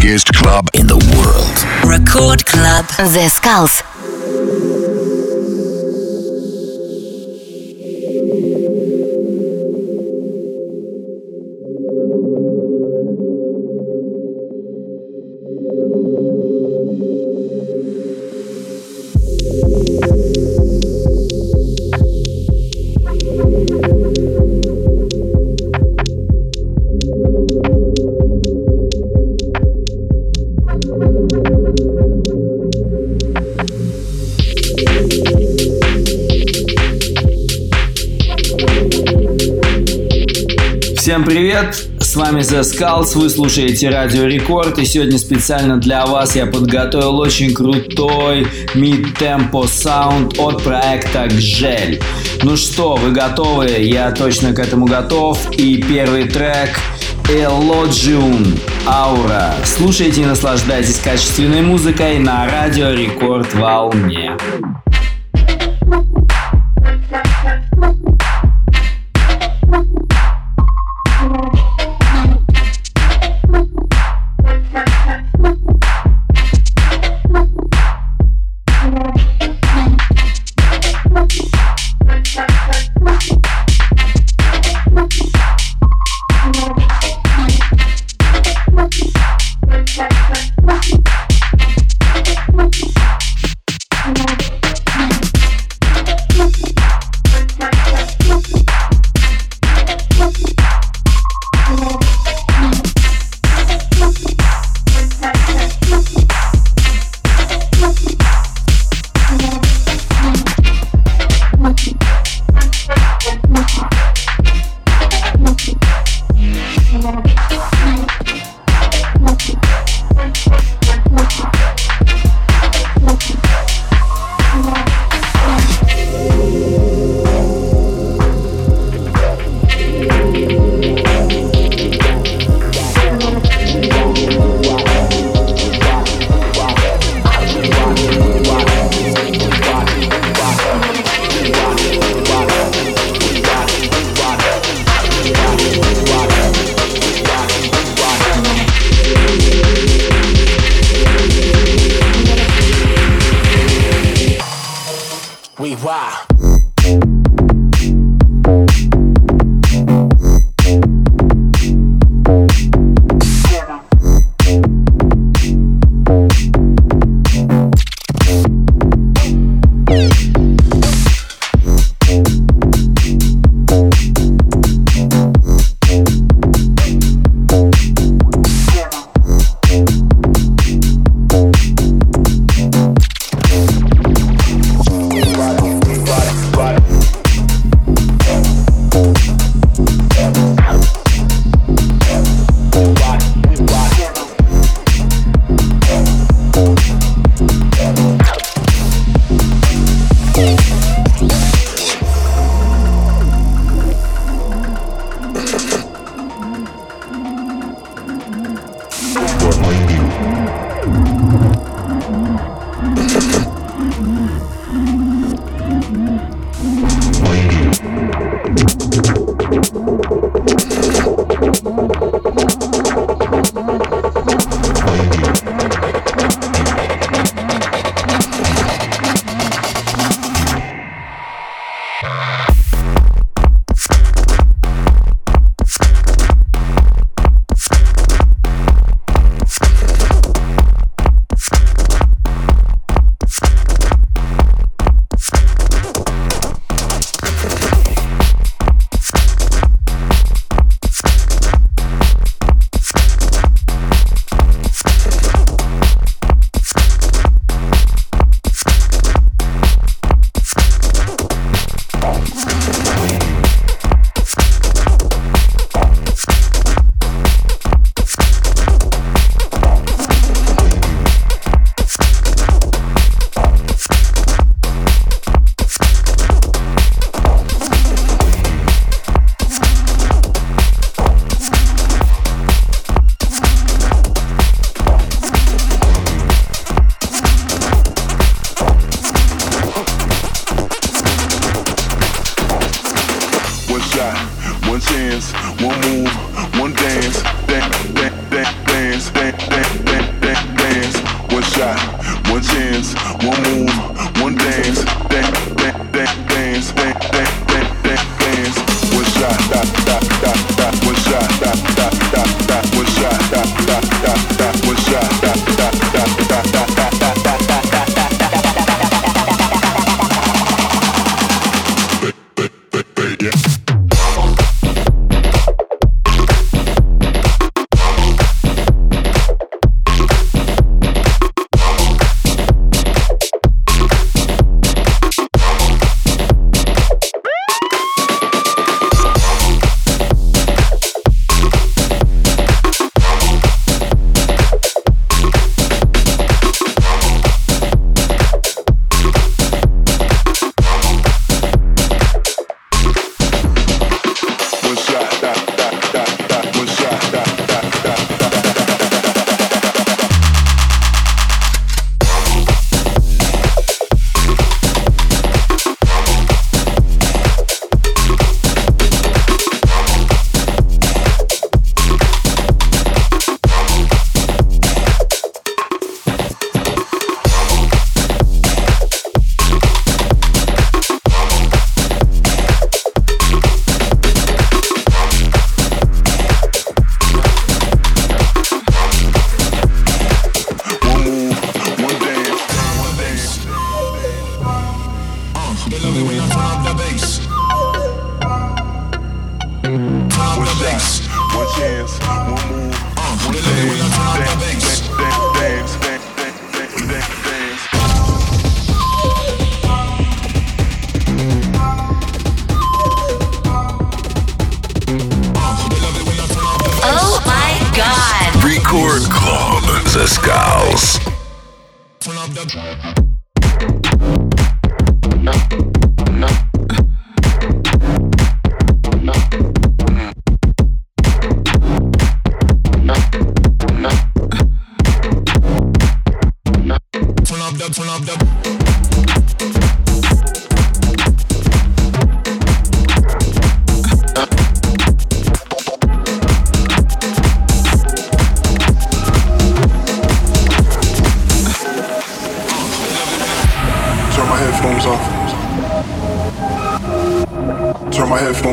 biggest club in the world. Record Club. The Skulls. Вами The Skulls, вы слушаете Радио Рекорд, и сегодня специально для вас я подготовил очень крутой mid-tempo саунд от проекта Гжель. Ну что, вы готовы? Я точно к этому готов, и первый трек Elogium Aura. Слушайте и наслаждайтесь качественной музыкой на Радио Рекорд волне.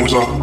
was up.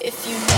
If you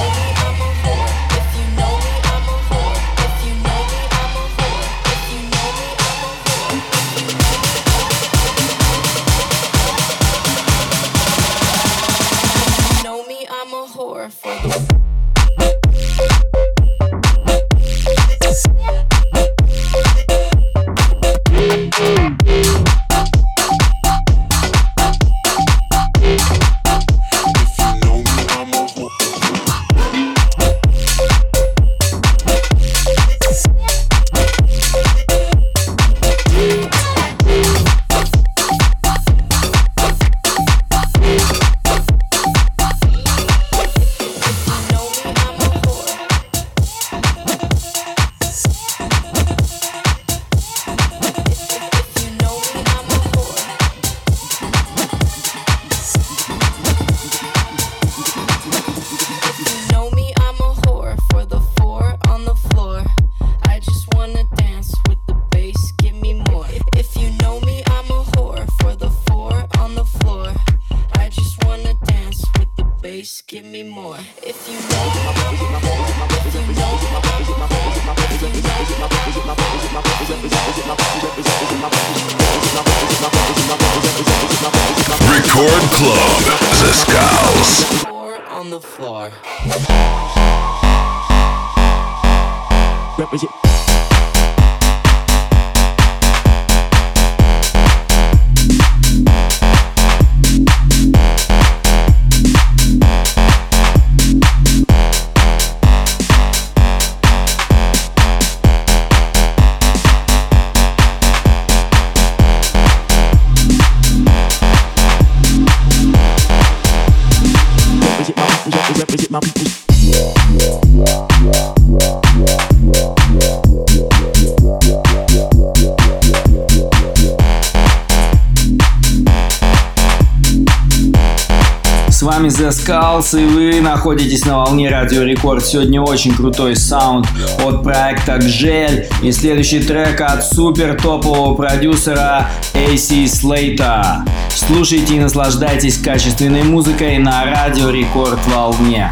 вами The Skulls, и вы находитесь на волне Радио Рекорд. Сегодня очень крутой саунд от проекта Gel и следующий трек от супер топового продюсера AC Slater. Слушайте и наслаждайтесь качественной музыкой на Радио Рекорд волне.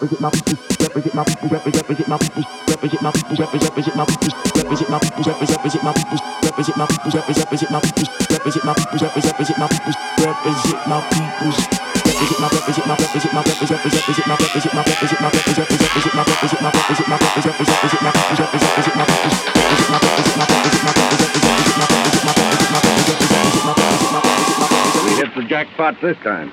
represent my people, represent my people, represent my people, represent my people, represent my people, represent my people, represent my people, represent my people, represent my people, represent my people, represent my people, represent my people, represent my represent my represent my represent represent my represent my represent my represent represent my represent my represent my represent represent my represent represent my represent represent my represent my represent my represent my represent my represent my represent my represent my represent my represent we hit the jackpot this time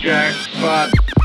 jackpot.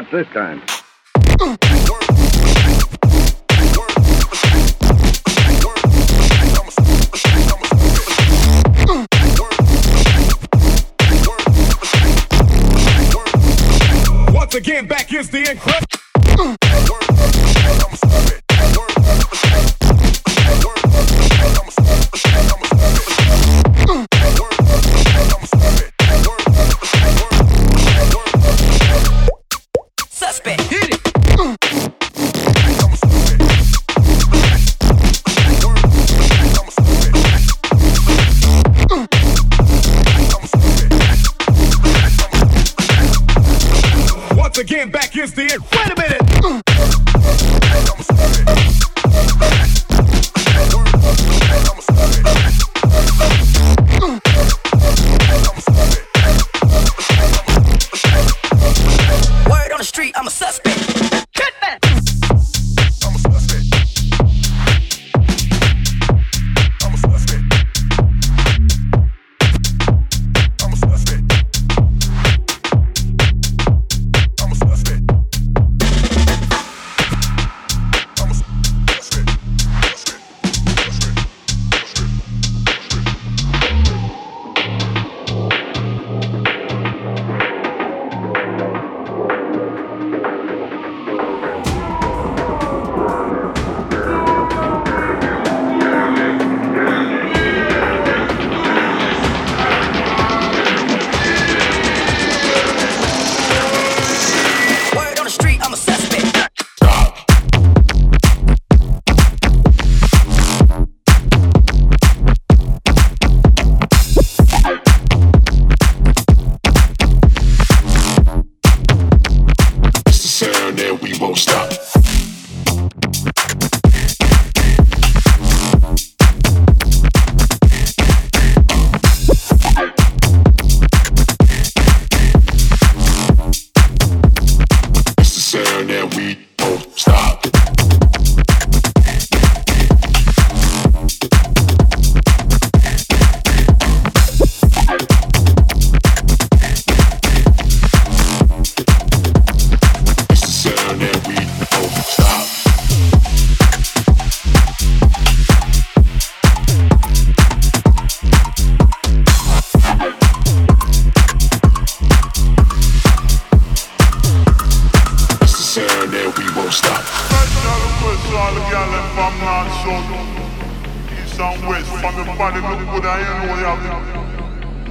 Not this time.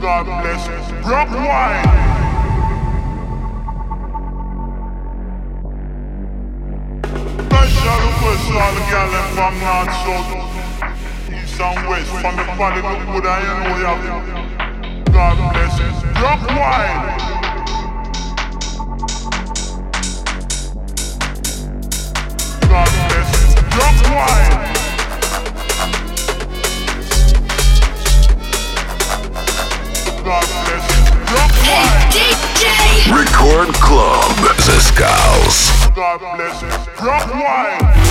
God bless. Wine. Special request to all the and from North South, East and West, from the body look good I know you have. God bless. Wine. God bless. Rock Record Club. The Skulls. God bless. Rock wine.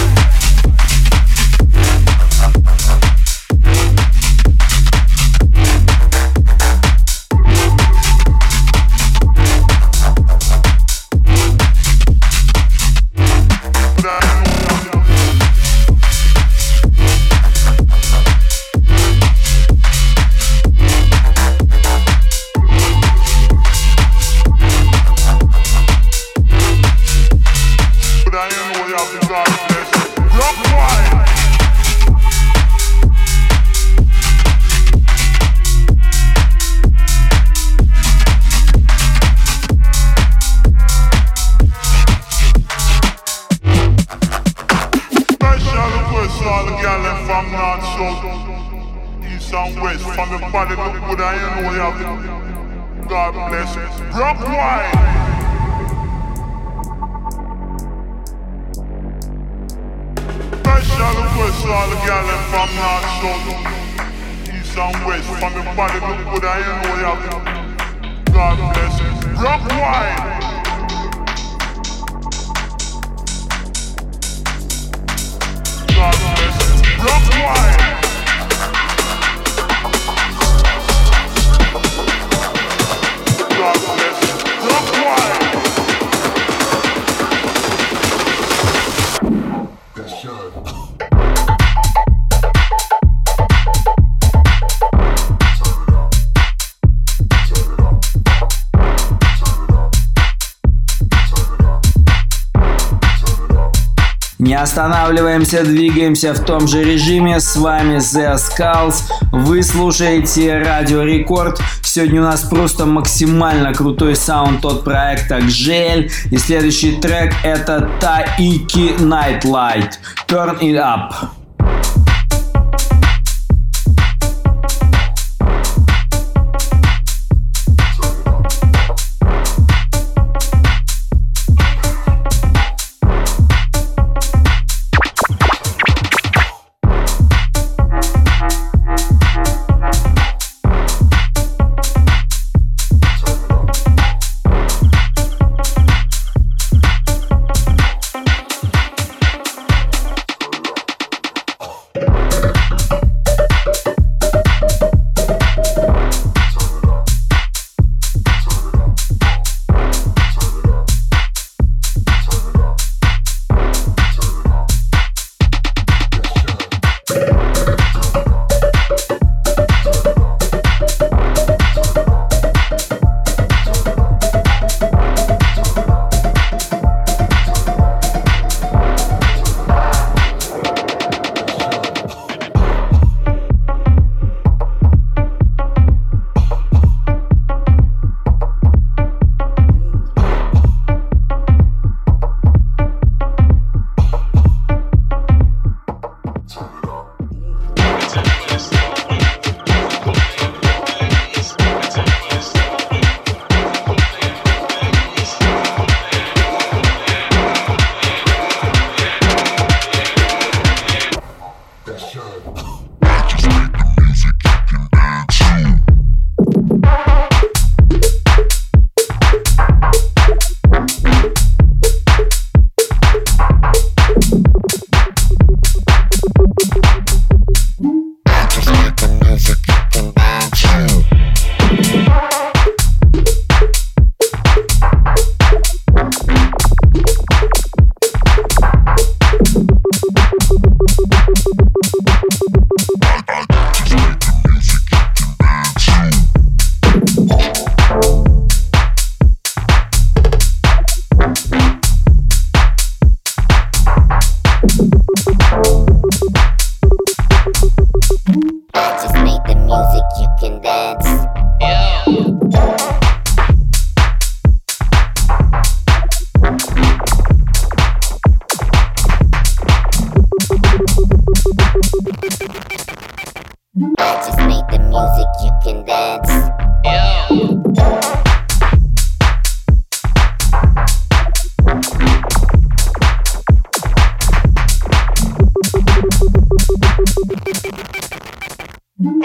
God bless. Rock wine. Special request all the them from North South, East and West, from the body look good I know you have God bless. Rock wine. God bless. Rock wine. Останавливаемся, двигаемся в том же режиме. С вами The Skulls. Вы слушаете Радио Рекорд. Сегодня у нас просто максимально крутой саунд от проекта Gel. И следующий трек это Taiki Nightlight. Turn it up.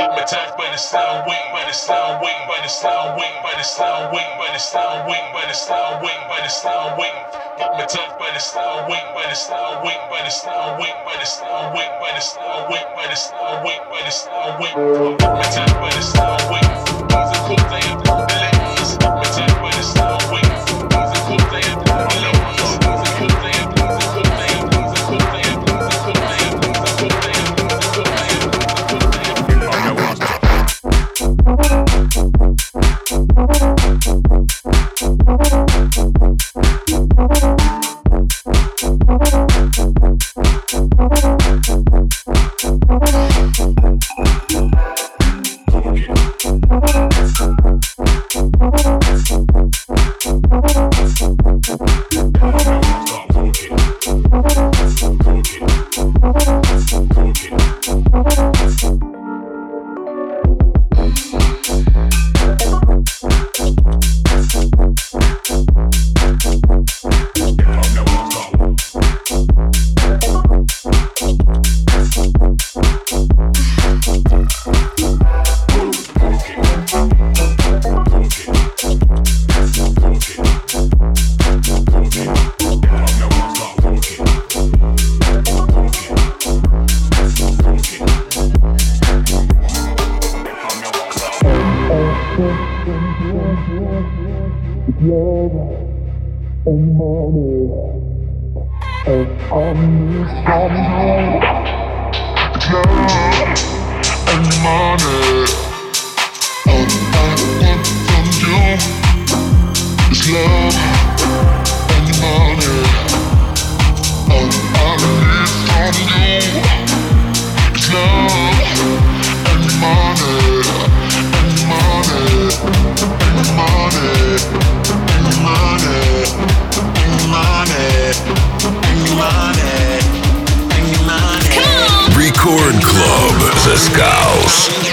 I'm attacked by the sound wing, by the sound wing, by the sound wing, by the sound wing, by the sound wing, by the sound wing, by the sound wing. I'm attacked by the sound wing, by the sound wing, by the sound wing, by the sound wing, by the sound wing, by the sound wing, by the sound wing. I'm attacked by the sound wing. These are Record Club The Skulls.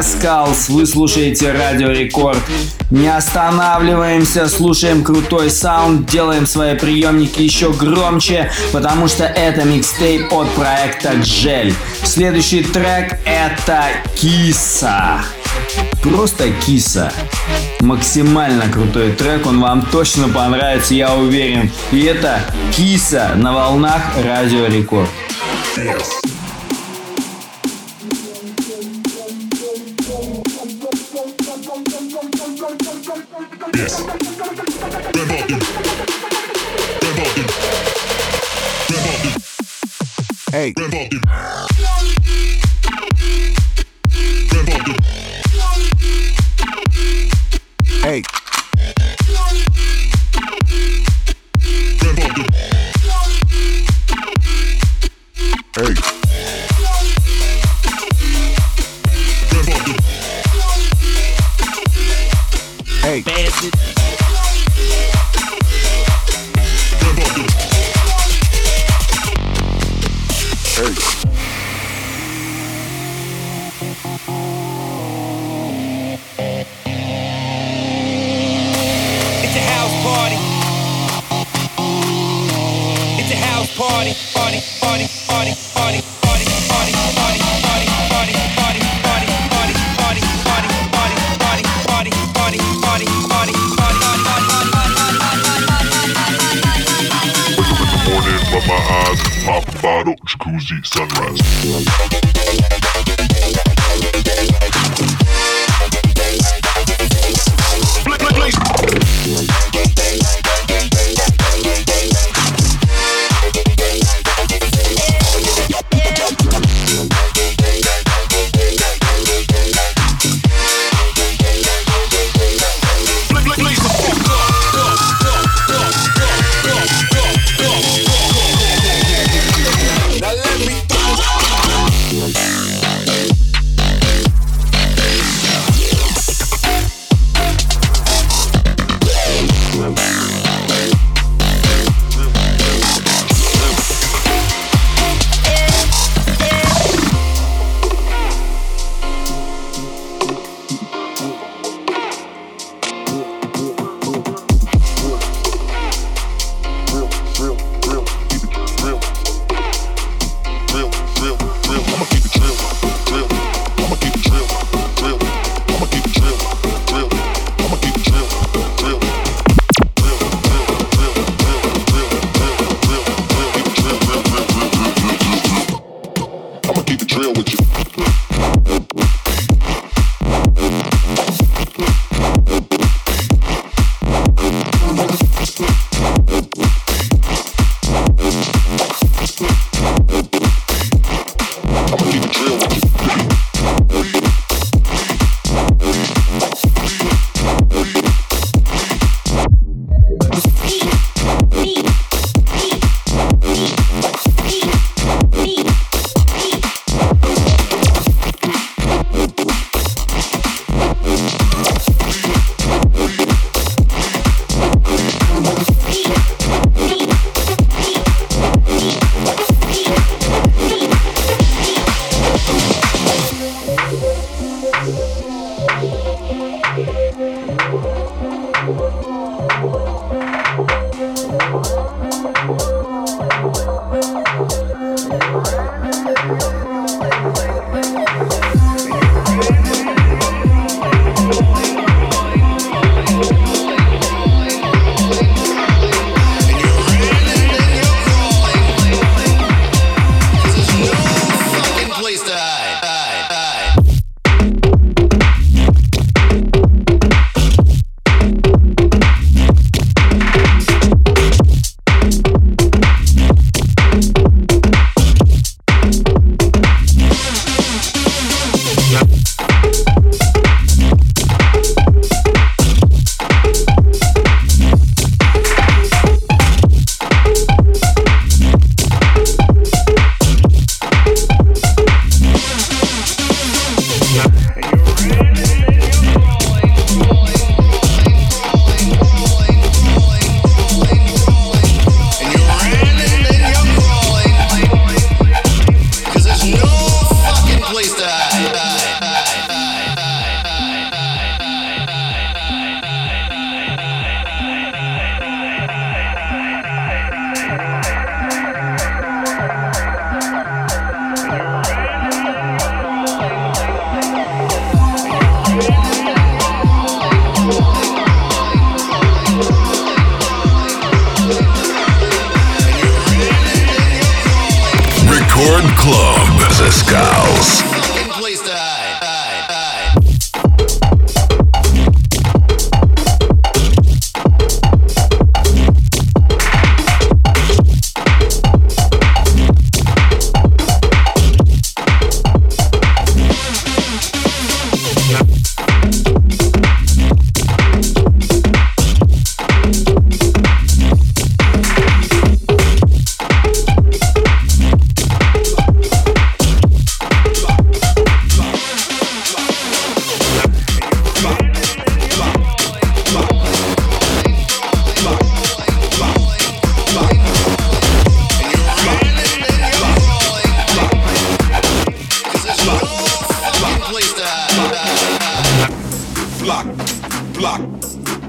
The вы слушаете Радио Рекорд. Не останавливаемся, слушаем крутой саунд, делаем свои приемники еще громче, потому что это микстейп от проекта Gel. Следующий трек это Киса. Просто киса. Максимально крутой трек, он вам точно понравится, я уверен. И это киса на волнах Радио Рекорд. Hey.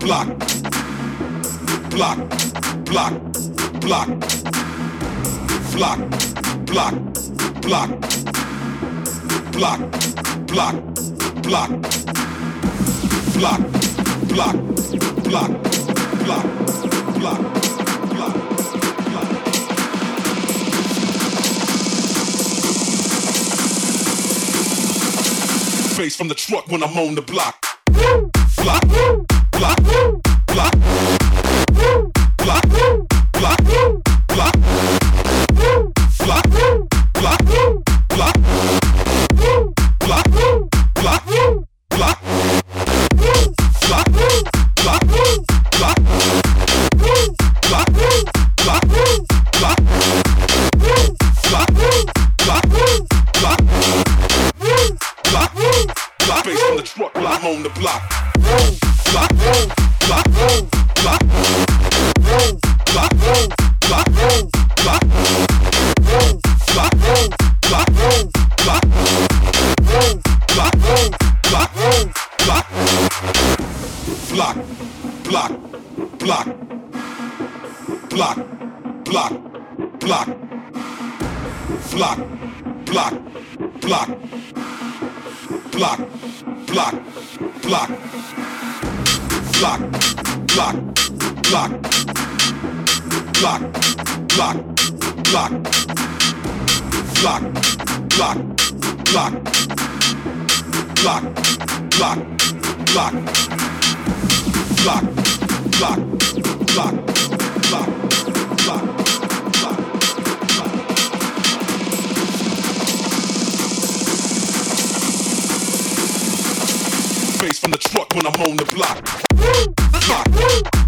Block, block, block, block, block, block, block, block, block, block, block, block, block, block, block. Face from the truck when I'm on the block. Block, Blah. Blah. Blah. on the block. Block.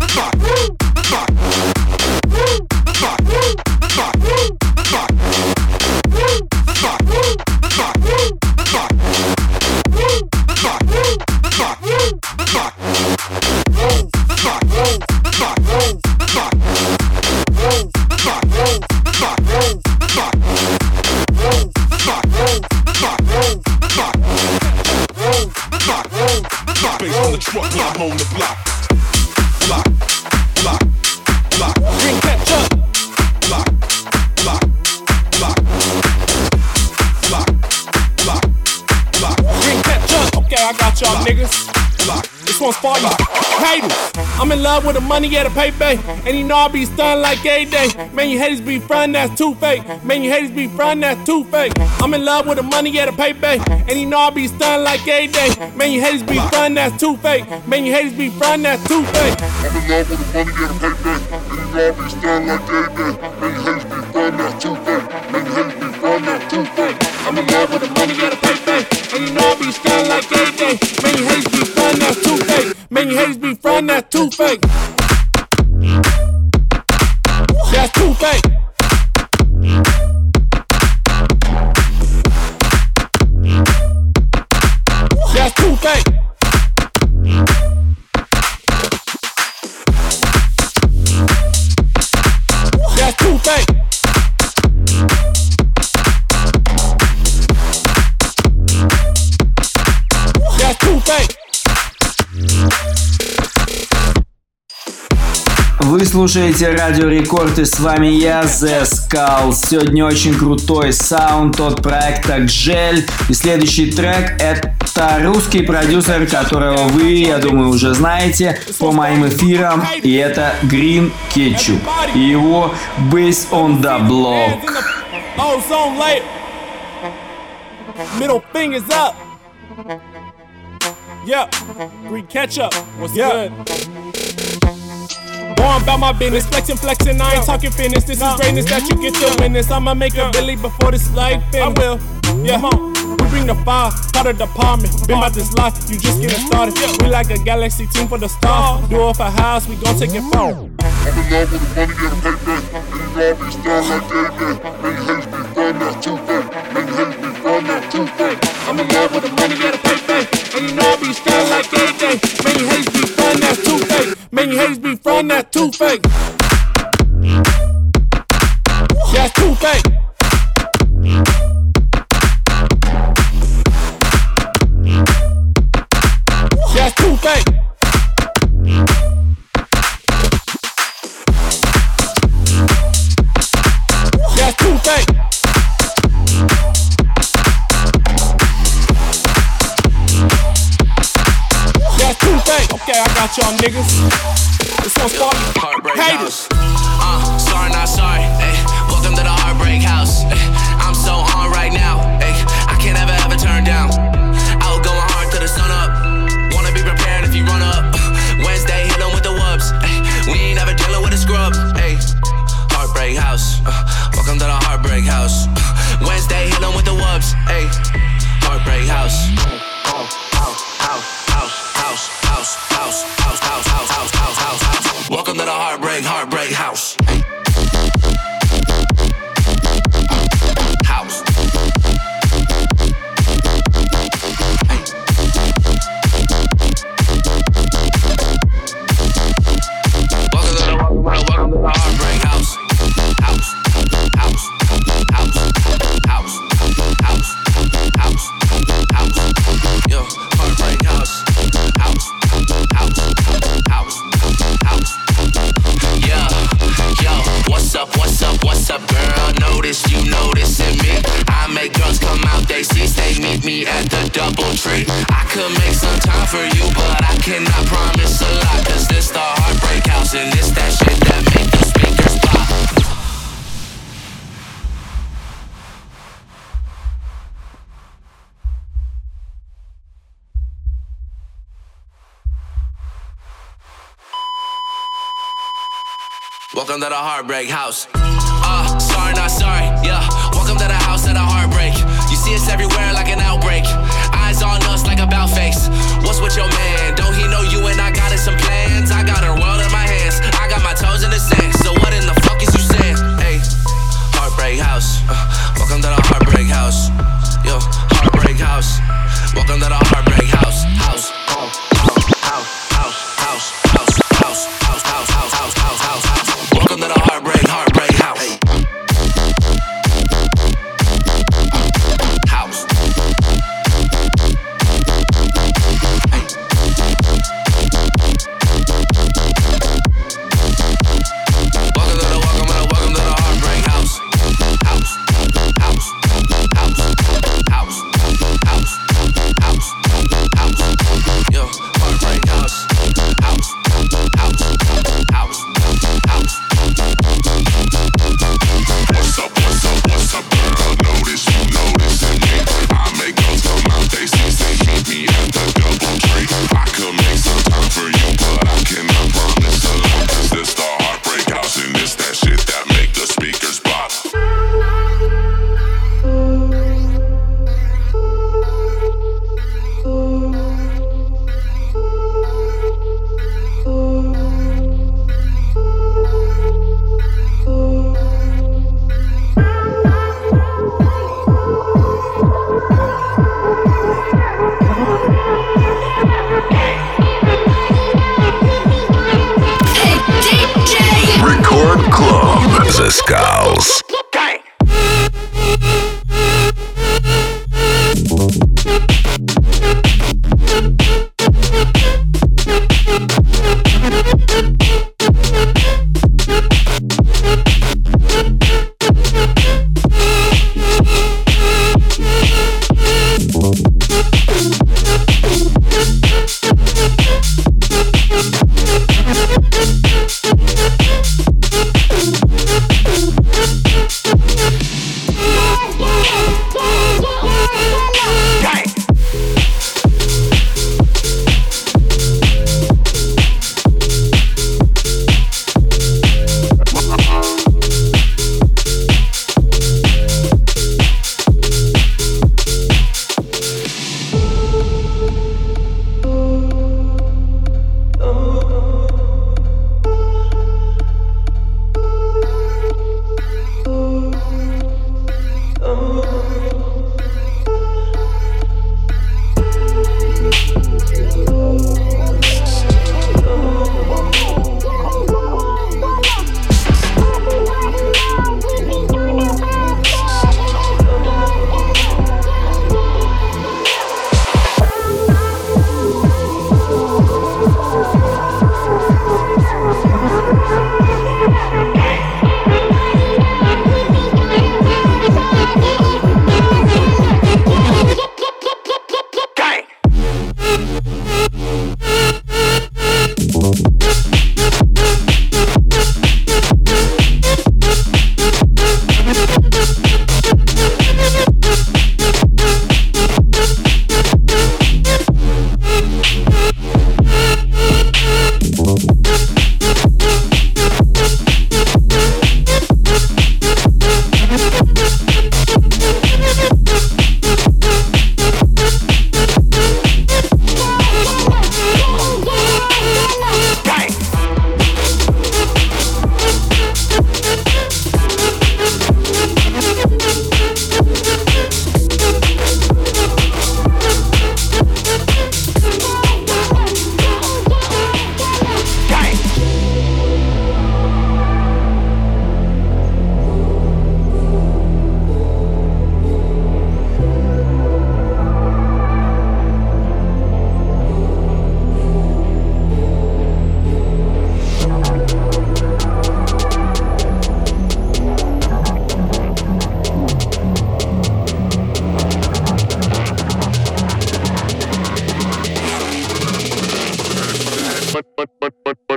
Okay, y'all niggas. This one's for you. Haters. I'm in love with the money, yeah, the payday. And you know I be stunned like a day. Man, you haters be front, that's too fake. Man, you haters be front, that's too fake. I'm in love with the money, yeah, the payday. And you know I be stunned like a day. Man, you haters be front, that's too fake. Man, you haters be front, that's too fake. I'm in love with the money and the payday. And you know I be stand like day day. Man, you haters be fun, that's too fake. Man, you haters be fun, that's too fake. I'm in love with the money, Many hates be fine, that's too fake. Many hates be fine, that's too fake. That's too fake. Вы слушаете Радио Рекорд и с вами я, The Skull. Сегодня очень крутой саунд от проекта Гжель. И следующий трек это русский продюсер, которого вы, я думаю, уже знаете по моим эфирам. И это Green Ketchup. И его Base on the Block. Middle fingers up. Yeah. Greek ketchup. What's good? Going about my business, flexing, flexing. I ain't talking fitness. This is greatness that you get to witness. I'ma make a Billy before this life ends. I will. Yeah. Come on. We bring the fire, part of the department. Been about this life, you just getting started. We like a galaxy team for the stars. Oh. Do it for house, we gon' take it far. I'm in love with the money and payday. And you know I be starting like day day. Many hates be fun, that's too fake. Many hates be fun, that's too fake. I'm in love with the money and payday. And you know I be scared like AJ. Many hates be from that two fake. Many hates be from that two fake. Yeah, two fake. I got y'all niggas. One's for you. Heartbreak Haters. house. Uh, sorry, not sorry. Ay, welcome to the heartbreak house. Ay, I'm so on right now. Ay, I can't ever ever turn down. Out going hard till the sun up. Wanna be prepared if you run up. Wednesday, hit with the wubs. We ain't ever dealing with a scrub. Heartbreak house. Uh, welcome to the heartbreak house. Uh, Wednesday, hit with the wubs. Heartbreak house, heartbreak house. Uh, sorry, not sorry. Yeah, welcome to the house of the heartbreak. You see us everywhere like an outbreak. Eyes on us like a bow face. What's with your man? Don't he know you and I got some plans? I got her world in my hands. I got my toes in the sand. So what in the fuck is you saying? Hey, heartbreak house. Uh, welcome to the heartbreak house. Yo, heartbreak house. Welcome to the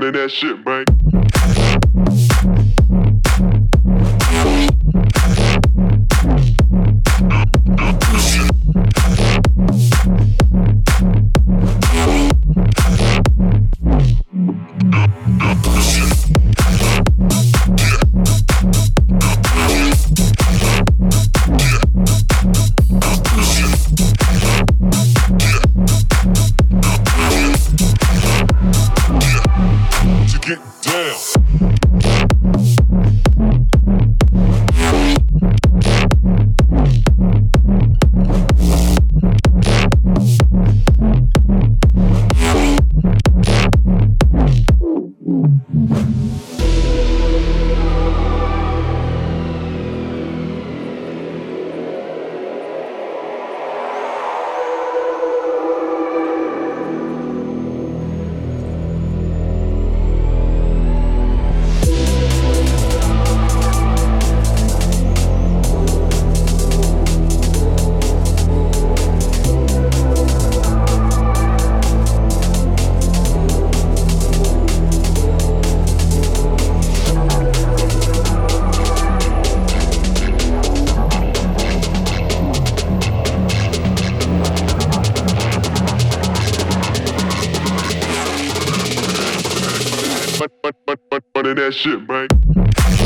of that shit, man. Get down.